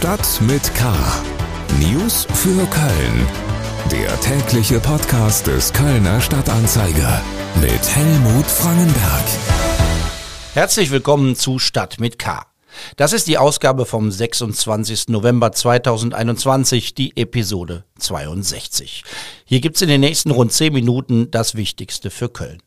Stadt mit K. News für Köln. Der tägliche Podcast des Kölner Stadtanzeiger mit Helmut Frangenberg. Herzlich willkommen zu Stadt mit K. Das ist die Ausgabe vom 26. November 2021, die Episode 62. Hier gibt's in den nächsten rund 10 Minuten das Wichtigste für Köln.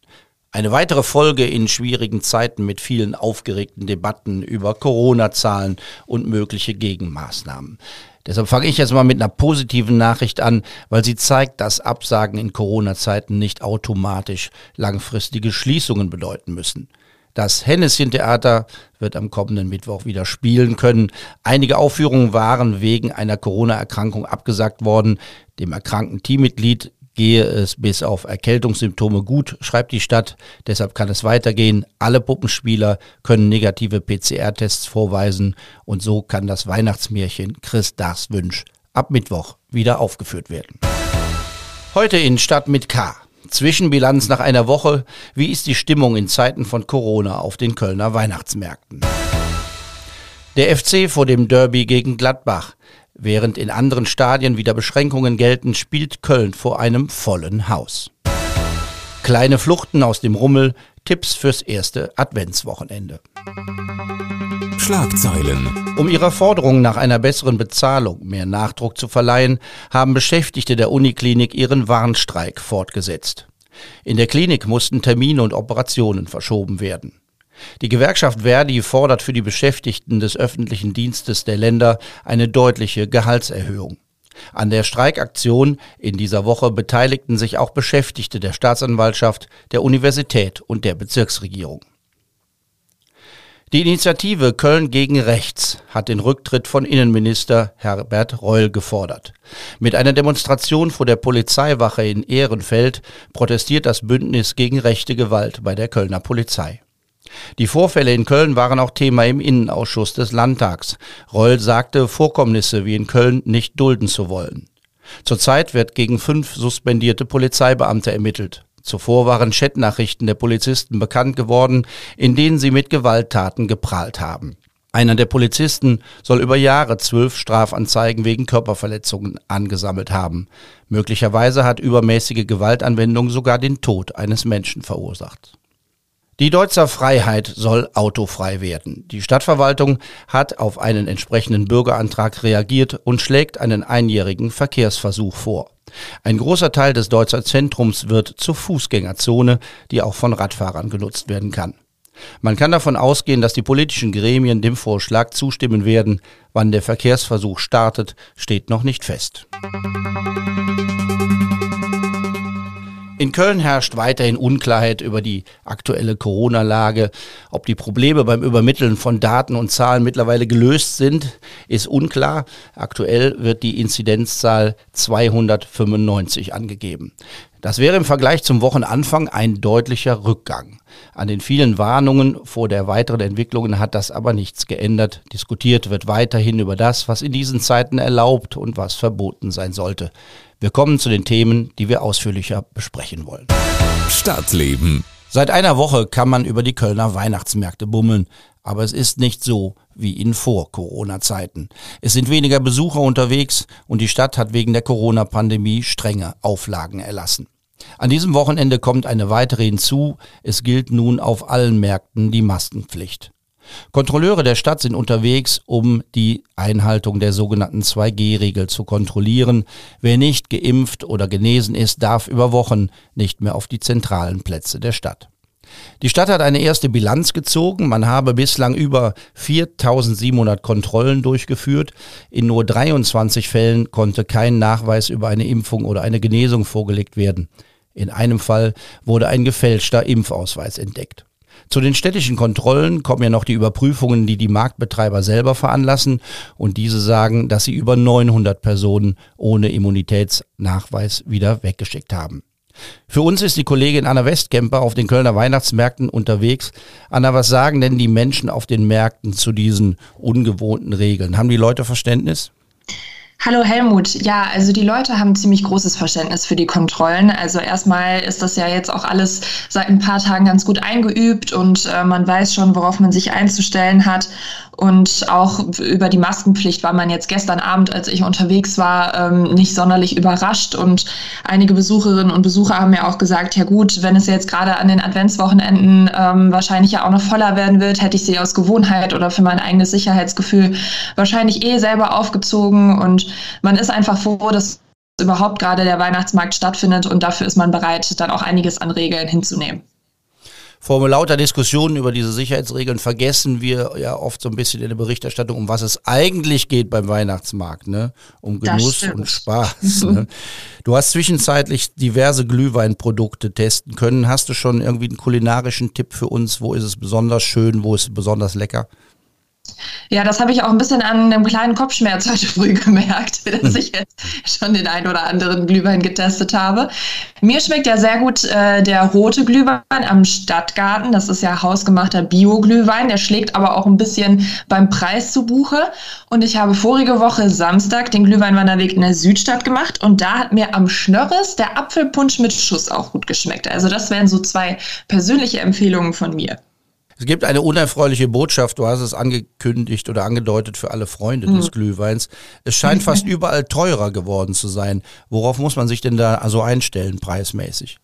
Eine weitere Folge in schwierigen Zeiten mit vielen aufgeregten Debatten über Corona-Zahlen und mögliche Gegenmaßnahmen. Deshalb fange ich jetzt mal mit einer positiven Nachricht an, weil sie zeigt, dass Absagen in Corona-Zeiten nicht automatisch langfristige Schließungen bedeuten müssen. Das Henneschen-Theater wird am kommenden Mittwoch wieder spielen können. Einige Aufführungen waren wegen einer Corona-Erkrankung abgesagt worden. Dem erkrankten Teammitglied gehe es bis auf Erkältungssymptome gut, schreibt die Stadt. Deshalb kann es weitergehen. Alle Puppenspieler können negative PCR-Tests vorweisen und so kann das Weihnachtsmärchen Chris Dachs Wünsch ab Mittwoch wieder aufgeführt werden. Heute in Stadt mit K. Zwischenbilanz nach einer Woche. Wie ist die Stimmung in Zeiten von Corona auf den Kölner Weihnachtsmärkten? Der FC vor dem Derby gegen Gladbach. Während in anderen Stadien wieder Beschränkungen gelten, spielt Köln vor einem vollen Haus. Kleine Fluchten aus dem Rummel, Tipps fürs erste Adventswochenende. Schlagzeilen. Um ihrer Forderung nach einer besseren Bezahlung mehr Nachdruck zu verleihen, haben Beschäftigte der Uniklinik ihren Warnstreik fortgesetzt. In der Klinik mussten Termine und Operationen verschoben werden. Die Gewerkschaft Verdi fordert für die Beschäftigten des öffentlichen Dienstes der Länder eine deutliche Gehaltserhöhung. An der Streikaktion in dieser Woche beteiligten sich auch Beschäftigte der Staatsanwaltschaft, der Universität und der Bezirksregierung. Die Initiative Köln gegen Rechts hat den Rücktritt von Innenminister Herbert Reul gefordert. Mit einer Demonstration vor der Polizeiwache in Ehrenfeld protestiert das Bündnis gegen rechte Gewalt bei der Kölner Polizei. Die Vorfälle in Köln waren auch Thema im Innenausschuss des Landtags. Reul sagte, Vorkommnisse wie in Köln nicht dulden zu wollen. Zurzeit wird gegen fünf suspendierte Polizeibeamte ermittelt. Zuvor waren Chatnachrichten der Polizisten bekannt geworden, in denen sie mit Gewalttaten geprahlt haben. Einer der Polizisten soll über Jahre zwölf Strafanzeigen wegen Körperverletzungen angesammelt haben. Möglicherweise hat übermäßige Gewaltanwendung sogar den Tod eines Menschen verursacht. Die Deutzer Freiheit soll autofrei werden. Die Stadtverwaltung hat auf einen entsprechenden Bürgerantrag reagiert und schlägt einen einjährigen Verkehrsversuch vor. Ein großer Teil des Deutzer Zentrums wird zur Fußgängerzone, die auch von Radfahrern genutzt werden kann. Man kann davon ausgehen, dass die politischen Gremien dem Vorschlag zustimmen werden. Wann der Verkehrsversuch startet, steht noch nicht fest. In Köln herrscht weiterhin Unklarheit über die aktuelle Corona-Lage. Ob die Probleme beim Übermitteln von Daten und Zahlen mittlerweile gelöst sind, ist unklar. Aktuell wird die Inzidenzzahl 295 angegeben. Das wäre im Vergleich zum Wochenanfang ein deutlicher Rückgang. An den vielen Warnungen vor der weiteren Entwicklungen hat das aber nichts geändert. Diskutiert wird weiterhin über das, was in diesen Zeiten erlaubt und was verboten sein sollte. Wir kommen zu den Themen, die wir ausführlicher besprechen wollen. Stadtleben. Seit einer Woche kann man über die Kölner Weihnachtsmärkte bummeln, aber es ist nicht so wie in vor Corona-Zeiten. Es sind weniger Besucher unterwegs und die Stadt hat wegen der Corona-Pandemie strenge Auflagen erlassen. An diesem Wochenende kommt eine weitere hinzu. Es gilt nun auf allen Märkten die Maskenpflicht. Kontrolleure der Stadt sind unterwegs, um die Einhaltung der sogenannten 2G-Regel zu kontrollieren. Wer nicht geimpft oder genesen ist, darf über Wochen nicht mehr auf die zentralen Plätze der Stadt. Die Stadt hat eine erste Bilanz gezogen. Man habe bislang über 4700 Kontrollen durchgeführt. In nur 23 Fällen konnte kein Nachweis über eine Impfung oder eine Genesung vorgelegt werden. In einem Fall wurde ein gefälschter Impfausweis entdeckt. Zu den städtischen Kontrollen kommen ja noch die Überprüfungen, die die Marktbetreiber selber veranlassen. Und diese sagen, dass sie über 900 Personen ohne Immunitätsnachweis wieder weggeschickt haben. Für uns ist die Kollegin Anna Westkemper auf den Kölner Weihnachtsmärkten unterwegs. Anna, was sagen denn die Menschen auf den Märkten zu diesen ungewohnten Regeln? Haben die Leute Verständnis? Hallo Helmut. Ja, also die Leute haben ziemlich großes Verständnis für die Kontrollen. Also erstmal ist das ja jetzt auch alles seit ein paar Tagen ganz gut eingeübt und äh, man weiß schon, worauf man sich einzustellen hat. Und auch über die Maskenpflicht war man jetzt gestern Abend, als ich unterwegs war, ähm, nicht sonderlich überrascht. Und einige Besucherinnen und Besucher haben mir auch gesagt, ja gut, wenn es jetzt gerade an den Adventswochenenden ähm, wahrscheinlich ja auch noch voller werden wird, hätte ich sie aus Gewohnheit oder für mein eigenes Sicherheitsgefühl wahrscheinlich eh selber aufgezogen. Und man ist einfach froh, dass überhaupt gerade der Weihnachtsmarkt stattfindet und dafür ist man bereit, dann auch einiges an Regeln hinzunehmen vor lauter Diskussionen über diese Sicherheitsregeln vergessen wir ja oft so ein bisschen in der Berichterstattung, um was es eigentlich geht beim Weihnachtsmarkt, ne? Um Genuss und Spaß. ne? Du hast zwischenzeitlich diverse Glühweinprodukte testen können. Hast du schon irgendwie einen kulinarischen Tipp für uns? Wo ist es besonders schön? Wo ist es besonders lecker? Ja, das habe ich auch ein bisschen an einem kleinen Kopfschmerz heute früh gemerkt, dass ich jetzt schon den ein oder anderen Glühwein getestet habe. Mir schmeckt ja sehr gut äh, der rote Glühwein am Stadtgarten. Das ist ja hausgemachter Bio-Glühwein. Der schlägt aber auch ein bisschen beim Preis zu Buche. Und ich habe vorige Woche Samstag den Glühweinwanderweg in der Südstadt gemacht. Und da hat mir am Schnörres der Apfelpunsch mit Schuss auch gut geschmeckt. Also das wären so zwei persönliche Empfehlungen von mir. Es gibt eine unerfreuliche Botschaft, du hast es angekündigt oder angedeutet für alle Freunde mhm. des Glühweins. Es scheint fast überall teurer geworden zu sein. Worauf muss man sich denn da also einstellen, preismäßig?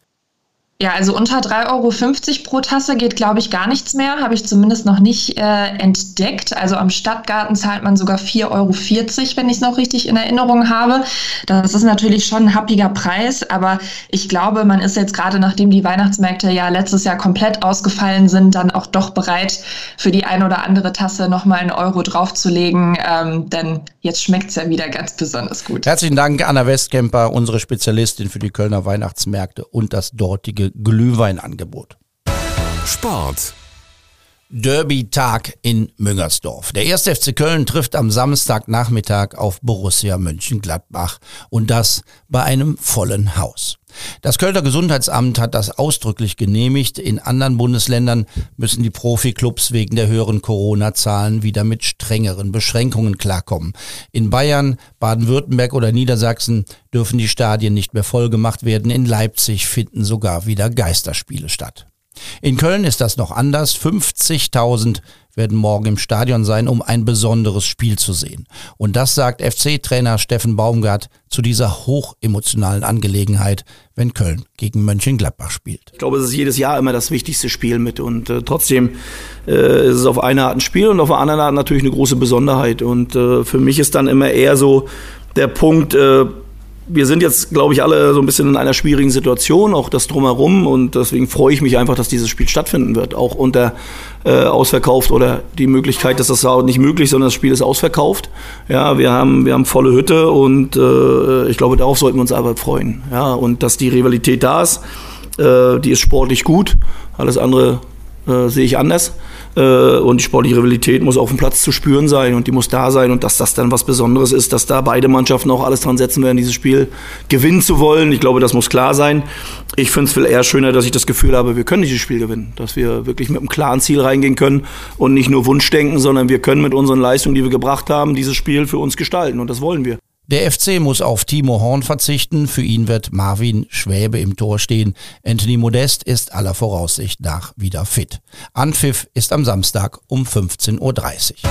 Ja, also unter 3,50 Euro pro Tasse geht, glaube ich, gar nichts mehr. Habe ich zumindest noch nicht äh, entdeckt. Also am Stadtgarten zahlt man sogar 4,40 Euro, wenn ich es noch richtig in Erinnerung habe. Das ist natürlich schon ein happiger Preis, aber ich glaube, man ist jetzt gerade, nachdem die Weihnachtsmärkte ja letztes Jahr komplett ausgefallen sind, dann auch doch bereit, für die ein oder andere Tasse nochmal einen Euro draufzulegen. Ähm, denn jetzt schmeckt es ja wieder ganz besonders gut. Herzlichen Dank, Anna Westkemper, unsere Spezialistin für die Kölner Weihnachtsmärkte und das dortige Glühweinangebot. Sport. Derby-Tag in Müngersdorf. Der 1. FC Köln trifft am Samstagnachmittag auf Borussia Mönchengladbach und das bei einem vollen Haus. Das Kölner Gesundheitsamt hat das ausdrücklich genehmigt. In anderen Bundesländern müssen die Profiklubs wegen der höheren Corona-Zahlen wieder mit strengeren Beschränkungen klarkommen. In Bayern, Baden-Württemberg oder Niedersachsen dürfen die Stadien nicht mehr vollgemacht werden. In Leipzig finden sogar wieder Geisterspiele statt. In Köln ist das noch anders. 50.000 werden morgen im Stadion sein, um ein besonderes Spiel zu sehen. Und das sagt FC-Trainer Steffen Baumgart zu dieser hochemotionalen Angelegenheit, wenn Köln gegen Mönchengladbach spielt. Ich glaube, es ist jedes Jahr immer das wichtigste Spiel mit und äh, trotzdem äh, ist es auf eine Art ein Spiel und auf der anderen Art natürlich eine große Besonderheit. Und äh, für mich ist dann immer eher so der Punkt, äh, wir sind jetzt, glaube ich, alle so ein bisschen in einer schwierigen Situation, auch das drumherum. Und deswegen freue ich mich einfach, dass dieses Spiel stattfinden wird. Auch unter äh, ausverkauft oder die Möglichkeit, dass das nicht möglich, sondern das Spiel ist ausverkauft. Ja, wir haben, wir haben volle Hütte und äh, ich glaube, darauf sollten wir uns aber freuen. Ja, und dass die Rivalität da ist, äh, die ist sportlich gut. Alles andere äh, sehe ich anders. Äh, und die sportliche Rivalität muss auf dem Platz zu spüren sein und die muss da sein und dass das dann was Besonderes ist, dass da beide Mannschaften auch alles dran setzen werden, dieses Spiel gewinnen zu wollen. Ich glaube, das muss klar sein. Ich finde es viel eher schöner, dass ich das Gefühl habe, wir können dieses Spiel gewinnen, dass wir wirklich mit einem klaren Ziel reingehen können und nicht nur Wunschdenken, sondern wir können mit unseren Leistungen, die wir gebracht haben, dieses Spiel für uns gestalten und das wollen wir. Der FC muss auf Timo Horn verzichten. Für ihn wird Marvin Schwäbe im Tor stehen. Anthony Modest ist aller Voraussicht nach wieder fit. Anpfiff ist am Samstag um 15.30 Uhr.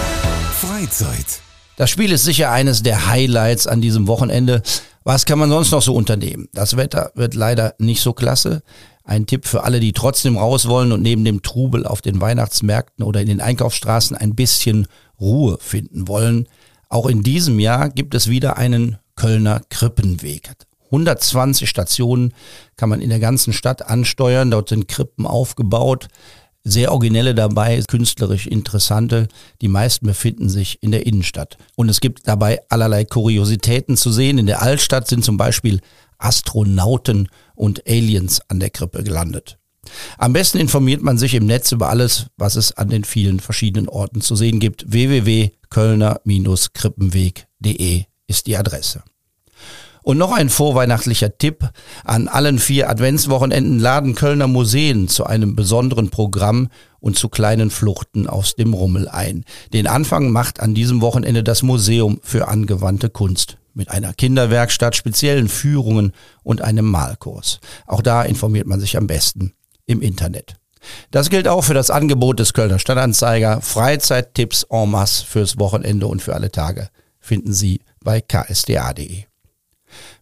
Freizeit. Das Spiel ist sicher eines der Highlights an diesem Wochenende. Was kann man sonst noch so unternehmen? Das Wetter wird leider nicht so klasse. Ein Tipp für alle, die trotzdem raus wollen und neben dem Trubel auf den Weihnachtsmärkten oder in den Einkaufsstraßen ein bisschen Ruhe finden wollen. Auch in diesem Jahr gibt es wieder einen Kölner Krippenweg. 120 Stationen kann man in der ganzen Stadt ansteuern. Dort sind Krippen aufgebaut. Sehr originelle dabei, künstlerisch interessante. Die meisten befinden sich in der Innenstadt. Und es gibt dabei allerlei Kuriositäten zu sehen. In der Altstadt sind zum Beispiel Astronauten und Aliens an der Krippe gelandet. Am besten informiert man sich im Netz über alles, was es an den vielen verschiedenen Orten zu sehen gibt. www.kölner-krippenweg.de ist die Adresse. Und noch ein vorweihnachtlicher Tipp. An allen vier Adventswochenenden laden Kölner Museen zu einem besonderen Programm und zu kleinen Fluchten aus dem Rummel ein. Den Anfang macht an diesem Wochenende das Museum für angewandte Kunst mit einer Kinderwerkstatt, speziellen Führungen und einem Malkurs. Auch da informiert man sich am besten im Internet. Das gilt auch für das Angebot des Kölner Stadtanzeiger. Freizeittipps en masse fürs Wochenende und für alle Tage finden Sie bei ksda.de.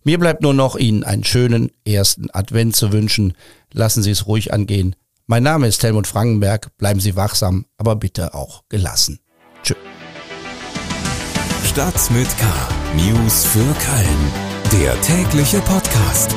Mir bleibt nur noch Ihnen einen schönen ersten Advent zu wünschen. Lassen Sie es ruhig angehen. Mein Name ist Helmut Frankenberg. Bleiben Sie wachsam, aber bitte auch gelassen. Tschö. Stadt mit K. News für Köln. Der tägliche Podcast.